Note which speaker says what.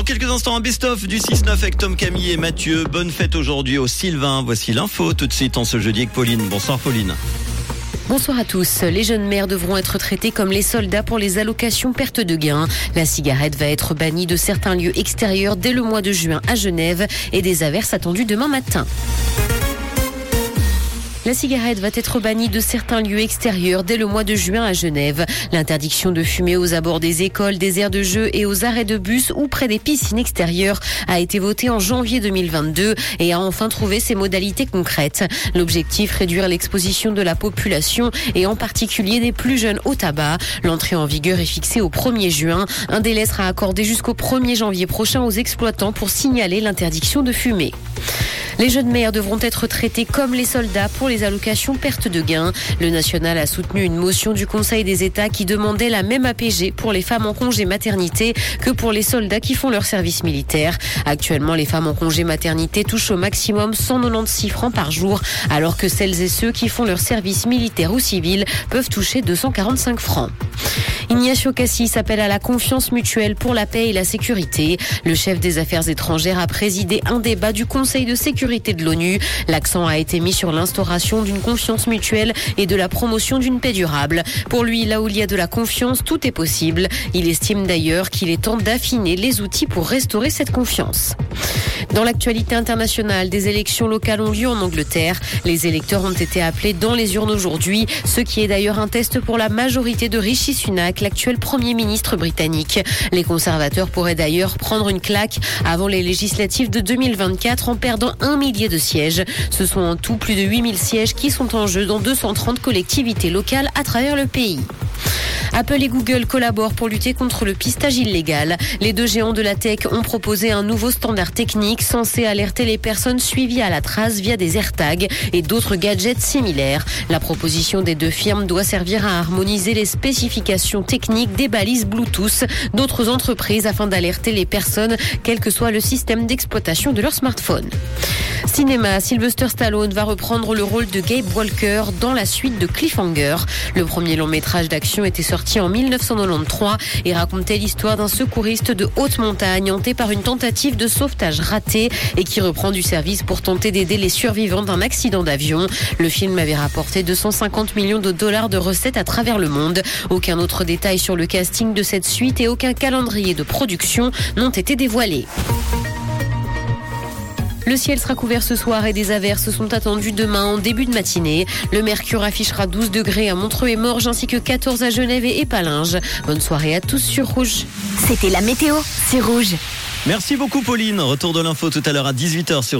Speaker 1: Dans quelques instants, un best-of du 6-9 avec Tom Camille et Mathieu. Bonne fête aujourd'hui au Sylvain. Voici l'info tout de suite en ce jeudi avec Pauline. Bonsoir Pauline.
Speaker 2: Bonsoir à tous. Les jeunes mères devront être traitées comme les soldats pour les allocations perte de gains. La cigarette va être bannie de certains lieux extérieurs dès le mois de juin à Genève et des averses attendues demain matin. La cigarette va être bannie de certains lieux extérieurs dès le mois de juin à Genève. L'interdiction de fumer aux abords des écoles, des aires de jeu et aux arrêts de bus ou près des piscines extérieures a été votée en janvier 2022 et a enfin trouvé ses modalités concrètes. L'objectif, réduire l'exposition de la population et en particulier des plus jeunes au tabac. L'entrée en vigueur est fixée au 1er juin. Un délai sera accordé jusqu'au 1er janvier prochain aux exploitants pour signaler l'interdiction de fumer. Les jeunes mères devront être traitées comme les soldats pour les allocations perte de gains. Le national a soutenu une motion du Conseil des États qui demandait la même APG pour les femmes en congé maternité que pour les soldats qui font leur service militaire. Actuellement, les femmes en congé maternité touchent au maximum 196 francs par jour, alors que celles et ceux qui font leur service militaire ou civil peuvent toucher 245 francs. Ignacio Cassis appelle à la confiance mutuelle pour la paix et la sécurité. Le chef des affaires étrangères a présidé un débat du Conseil de sécurité de l'ONU. L'accent a été mis sur l'instauration d'une confiance mutuelle et de la promotion d'une paix durable. Pour lui, là où il y a de la confiance, tout est possible. Il estime d'ailleurs qu'il est temps d'affiner les outils pour restaurer cette confiance. Dans l'actualité internationale, des élections locales ont lieu en Angleterre. Les électeurs ont été appelés dans les urnes aujourd'hui, ce qui est d'ailleurs un test pour la majorité de Rishi Sunak, l'actuel Premier ministre britannique. Les conservateurs pourraient d'ailleurs prendre une claque avant les législatives de 2024 en perdant un millier de sièges. Ce sont en tout plus de 8000 sièges qui sont en jeu dans 230 collectivités locales à travers le pays. Apple et Google collaborent pour lutter contre le pistage illégal. Les deux géants de la tech ont proposé un nouveau standard technique censé alerter les personnes suivies à la trace via des AirTags et d'autres gadgets similaires. La proposition des deux firmes doit servir à harmoniser les spécifications techniques des balises Bluetooth d'autres entreprises afin d'alerter les personnes, quel que soit le système d'exploitation de leur smartphone. Cinéma, Sylvester Stallone va reprendre le rôle de Gabe Walker dans la suite de Cliffhanger. Le premier long métrage d'action était sorti en 1993 et racontait l'histoire d'un secouriste de haute montagne hanté par une tentative de sauvetage ratée et qui reprend du service pour tenter d'aider les survivants d'un accident d'avion. Le film avait rapporté 250 millions de dollars de recettes à travers le monde. Aucun autre détail sur le casting de cette suite et aucun calendrier de production n'ont été dévoilés. Le ciel sera couvert ce soir et des averses sont attendues demain en début de matinée. Le mercure affichera 12 degrés à Montreux et Morges ainsi que 14 à Genève et Épalinges. Bonne soirée à tous sur Rouge.
Speaker 3: C'était la météo, c'est Rouge.
Speaker 1: Merci beaucoup Pauline. Retour de l'info tout à l'heure à 18h sur